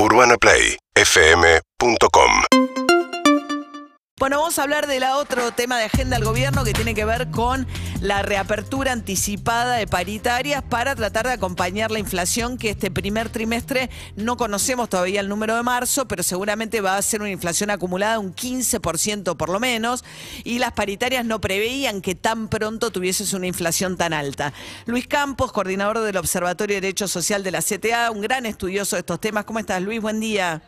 UrbanaPlayFM.com Bueno, vamos a hablar del otro tema de agenda del gobierno que tiene que ver con la reapertura anticipada de paritarias para tratar de acompañar la inflación que este primer trimestre no conocemos todavía el número de marzo, pero seguramente va a ser una inflación acumulada un 15% por lo menos y las paritarias no preveían que tan pronto tuvieses una inflación tan alta. Luis Campos, coordinador del Observatorio de Derecho Social de la CTA, un gran estudioso de estos temas. ¿Cómo estás, Luis? Buen día.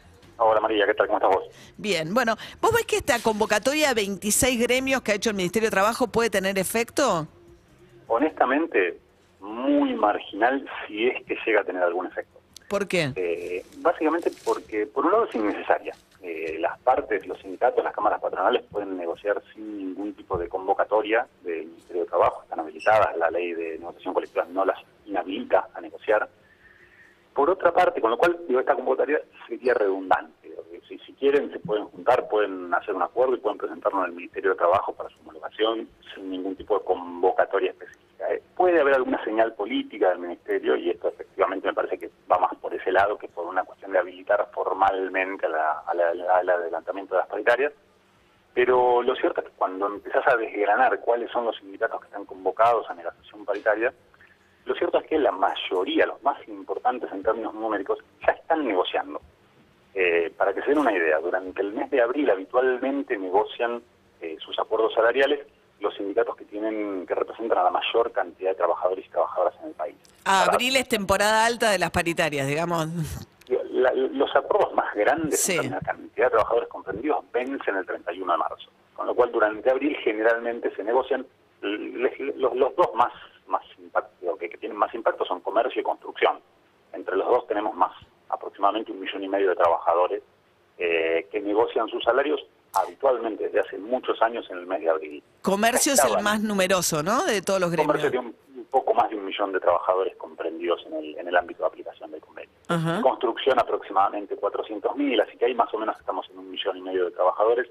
Hola María, ¿qué tal? ¿Cómo estás vos? Bien, bueno, ¿vos ves que esta convocatoria de 26 gremios que ha hecho el Ministerio de Trabajo puede tener efecto? Honestamente, muy marginal si es que llega a tener algún efecto. ¿Por qué? Eh, básicamente porque, por un lado, es innecesaria. Eh, las partes, los sindicatos, las cámaras patronales pueden negociar sin ningún tipo de convocatoria del Ministerio de Trabajo, están habilitadas, la ley de negociación colectiva no las inhabilita a negociar. Por otra parte, con lo cual digo, esta convocatoria sería redundante. Si, quieren, se pueden juntar, pueden hacer un acuerdo y pueden presentarlo en el Ministerio de Trabajo para su homologación sin ningún tipo de convocatoria específica. Eh, puede haber alguna señal política del Ministerio y esto efectivamente me parece que va más por ese lado que por una cuestión de habilitar formalmente al adelantamiento de las paritarias. Pero lo cierto es que cuando empezás a desgranar cuáles son los sindicatos que están convocados a negociación paritaria, lo cierto es que la mayoría, los más importantes en términos numéricos, ya están negociando. Eh, para que se den una idea, durante el mes de abril habitualmente negocian eh, sus acuerdos salariales los sindicatos que tienen que representan a la mayor cantidad de trabajadores y trabajadoras en el país. Ah, abril es temporada alta de las paritarias, digamos. los acuerdos más grandes en la cantidad de trabajadores comprendidos vencen el 31 de marzo, con lo cual durante abril generalmente se negocian los, los dos más que, que tienen más impacto son comercio y construcción. Entre los dos tenemos más, aproximadamente un millón y medio de trabajadores eh, que negocian sus salarios habitualmente desde hace muchos años en el mes de abril. Comercio es el más numeroso, ¿no? De todos los gremios. Comercio tiene un, poco más de un millón de trabajadores comprendidos en el, en el ámbito de aplicación del convenio. Construcción aproximadamente 400.000, así que ahí más o menos estamos en un millón y medio de trabajadores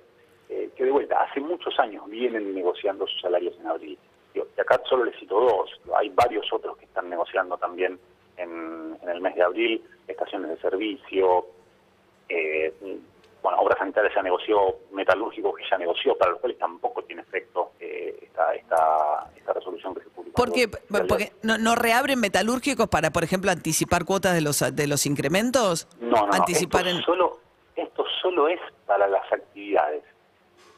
eh, que de vuelta hace muchos años vienen negociando sus salarios en abril. Y acá solo les cito dos, hay varios otros que están negociando también en, el mes de abril, estaciones de servicio, eh, bueno, obras sanitarias ya negoció, metalúrgicos que ya negoció, para los cuales tampoco tiene efecto eh, esta, esta, esta, resolución que se publicó. ¿Por qué? Porque no, no, reabren metalúrgicos para, por ejemplo, anticipar cuotas de los de los incrementos? No, no, Anticipar esto, solo, esto solo es para las actividades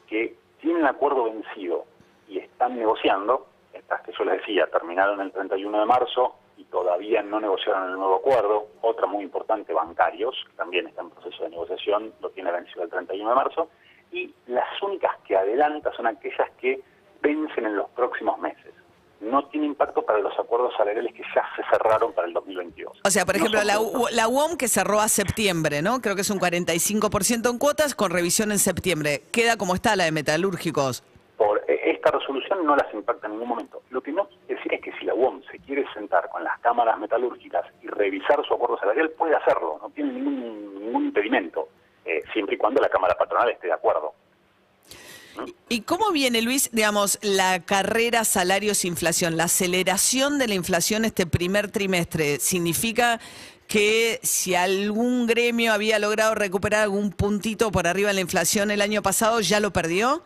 que tienen acuerdo vencido y están negociando, estas que yo les decía, terminaron el 31 de marzo y todavía no negociaron el nuevo acuerdo, otra muy importante, bancarios, que también está en proceso de negociación, lo tiene vencido el 31 de marzo, y las únicas que adelanta son aquellas que vencen en los próximos meses no tiene impacto para los acuerdos salariales que ya se cerraron para el 2022. O sea, por ejemplo, la, la, UOM que cerró a septiembre, ¿no? Creo que es un 45% en cuotas con revisión en septiembre. ¿Queda como está la de metalúrgicos? Esta resolución no las impacta en ningún momento. Lo que no quiere decir es que si la UOM se quiere sentar con las cámaras metalúrgicas y revisar su acuerdo salarial, puede hacerlo, no tiene ningún, ningún impedimento, eh, siempre y cuando la Cámara Patronal esté de acuerdo. ¿Y cómo viene, Luis, digamos, la carrera salarios-inflación, la aceleración de la inflación este primer trimestre? ¿Significa que si algún gremio había logrado recuperar algún puntito por arriba de la inflación el año pasado, ya lo perdió?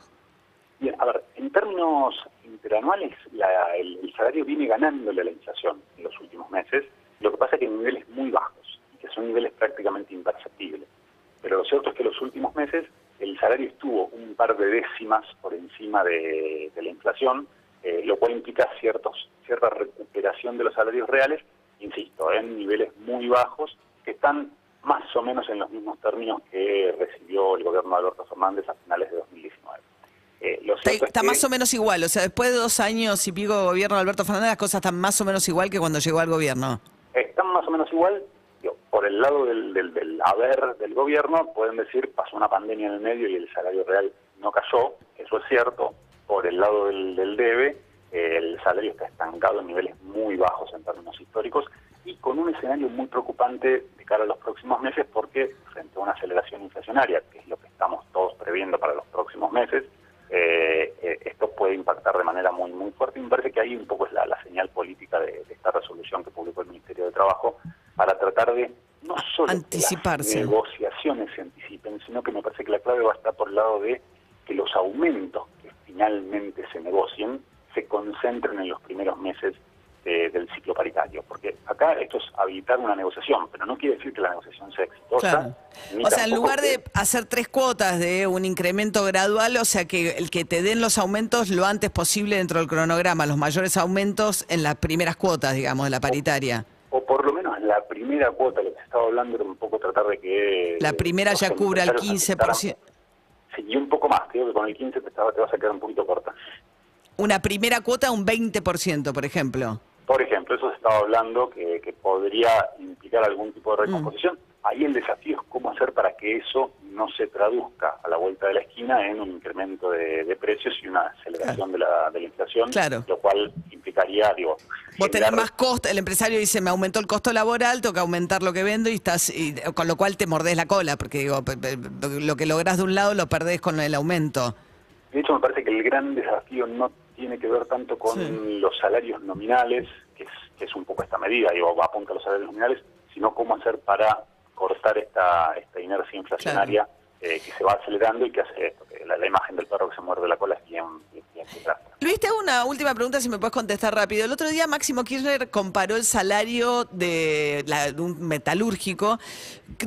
Bien, a ver, términos interanuales, el, salario viene ganándole a la inflación en los últimos meses. Lo que pasa es que en niveles muy bajos, que son niveles prácticamente imperceptibles. Pero lo cierto es que en los últimos meses el salario estuvo un par de décimas por encima de, la inflación, eh, lo cual implica ciertos, cierta recuperación de los salarios reales, insisto, en niveles muy bajos, que están más o menos en los mismos términos que recibió el gobierno de Alberto Fernández a finales de 2019. Eh, está, más o menos igual, o sea, después de dos años y pico de gobierno de Alberto Fernández, las cosas están más o menos igual que cuando llegó al gobierno. Están más o menos igual, por el lado del, del, haber del gobierno, pueden decir, pasó una pandemia en el medio y el salario real no cayó, eso es cierto. Por el lado del, del debe, el salario está estancado en niveles muy bajos en términos históricos y con un escenario muy preocupante de cara a los próximos meses porque frente a una aceleración inflacionaria, que es lo que estamos todos previendo para los próximos meses, eh, eh, esto puede impactar de manera muy muy fuerte y me parece que ahí un poco es la, señal política de, esta resolución que publicó el Ministerio de Trabajo para tratar de no solo anticipar anticiparse. negociaciones se anticipen, sino que me parece que la clave va a estar por el lado de que los aumentos que finalmente se negocien se concentren en los primeros meses del ciclo paritario, porque acá esto es habilitar una negociación, pero no quiere decir que la negociación sea exitosa. O sea, en lugar de hacer tres cuotas de un incremento gradual, o sea, que el que te den los aumentos lo antes posible dentro del cronograma, los mayores aumentos en las primeras cuotas, digamos, de la paritaria. O, por lo menos la primera cuota, lo que se estaba hablando era un poco tratar de que... La primera ya cubra el 15%. Sí, y un poco más, creo que con el 15% te, te vas a quedar un poquito corta. Una primera cuota un 20%, por ejemplo. Estaba hablando que, podría implicar algún tipo de recomposición. Ahí el desafío es cómo hacer para que eso no se traduzca a la vuelta de la esquina en un incremento de, precios y una aceleración de, la, de, la, inflación, lo cual implicaría, digo... Vos tenés más costo, el empresario dice, me aumentó el costo laboral, tengo que aumentar lo que vendo y estás, y, con lo cual te mordés la cola, porque digo, lo que lográs de un lado lo perdés con el aumento. De hecho, me parece que el gran desafío no tiene que ver tanto con los salarios nominales, que es, un poco esta medida, digo, va apunta a los salarios nominales, sino cómo hacer para cortar esta, esta inercia inflacionaria eh, que se va acelerando y que hace esto, que la, imagen del perro que se muerde la cola es bien, bien, Luis, te hago una última pregunta, si me puedes contestar rápido. El otro día Máximo Kirchner comparó el salario de, un metalúrgico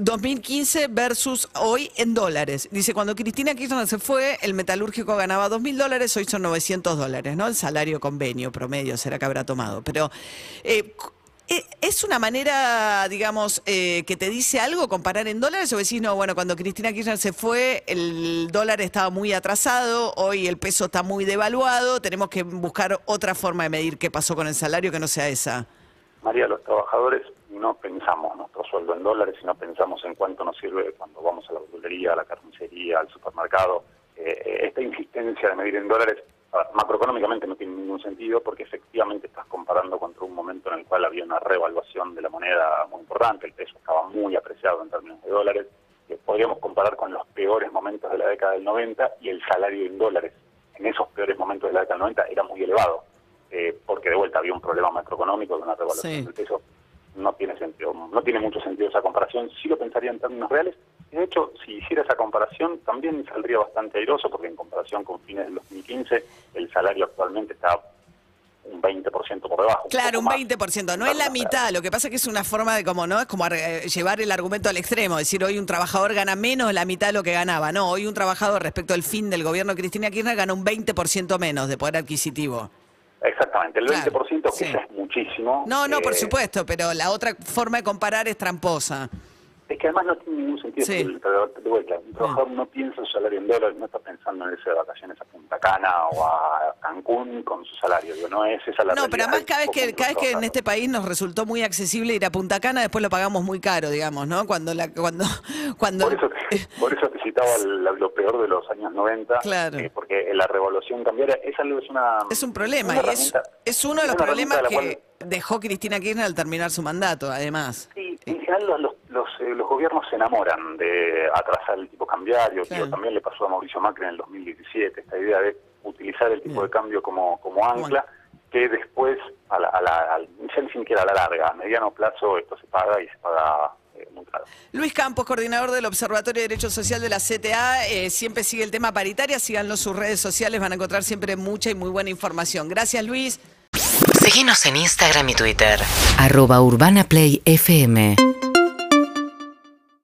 2015 versus hoy en dólares. Dice, cuando Cristina Kirchner se fue, el metalúrgico ganaba 2.000 dólares, hoy son 900 dólares, ¿no? El salario convenio promedio será que habrá tomado. Pero, eh, ¿Es una manera, digamos, eh, que te dice algo comparar en dólares o decís, no, bueno, cuando Cristina Kirchner se fue, el dólar estaba muy atrasado, hoy el peso está muy devaluado, tenemos que buscar otra forma de medir qué pasó con el salario que no sea esa? María, los trabajadores no pensamos nuestro sueldo en dólares, sino pensamos en cuánto nos sirve cuando vamos a la verdulería, a la carnicería, al supermercado. Eh, esta insistencia de medir en dólares macroeconómicamente no tiene ningún sentido porque efectivamente estás comparando contra un momento en el cual había una revaluación de la moneda muy importante, el peso estaba muy apreciado en términos de dólares, que podríamos comparar con los peores momentos de la década del 90 y el salario en dólares en esos peores momentos de la década del 90 era muy elevado, eh, porque de vuelta había un problema macroeconómico de una revaluación del peso. No tiene sentido, no tiene mucho sentido esa comparación. Sí lo pensaría en términos reales, de hecho, si hiciera esa comparación, también saldría bastante airoso, porque en comparación con fines del 2015, el salario actualmente está un 20% por debajo. Claro, un, 20%, no es la mitad, lo que pasa es que es una forma de como, ¿no? Es como eh, llevar el argumento al extremo, decir hoy un trabajador gana menos de la mitad de lo que ganaba, no, hoy un trabajador respecto al fin del gobierno de Cristina Kirchner gana un 20% menos de poder adquisitivo. Exactamente, el 20% que es muchísimo. No, no, por eh, supuesto, pero la otra forma de comparar es tramposa. Es que además no tiene ningún sentido. de vuelta, un trabajador no piensa en su salario en dólares, no está pensando en irse de vacaciones a Punta Cana o a Cancún con su salario. no es esa la No, pero además cada vez que cada vez que en este país nos resultó muy accesible ir a Punta Cana, después lo pagamos muy caro, digamos, ¿no? Cuando la cuando cuando Por eso, por eso te citaba lo peor de los años 90, claro. Eh, porque la revolución cambiaria es algo es una es un problema y es, es uno de los problemas que dejó Cristina Kirchner al terminar su mandato, además. Sí, en general los, los, eh, los, gobiernos se enamoran de atrasar el tipo cambiario, también le pasó a Mauricio Macri en el 2017, esta idea de utilizar el tipo de cambio como, como ancla, que después, a la, a la, ya ni siquiera a la larga, a mediano plazo esto se paga y se paga eh, muy caro. Luis Campos, coordinador del Observatorio de Derecho Social de la CTA, eh, siempre sigue el tema paritaria, síganlo en sus redes sociales, van a encontrar siempre mucha y muy buena información. Gracias Luis. Síguenos en Instagram y Twitter. Arroba Urbana Play FM.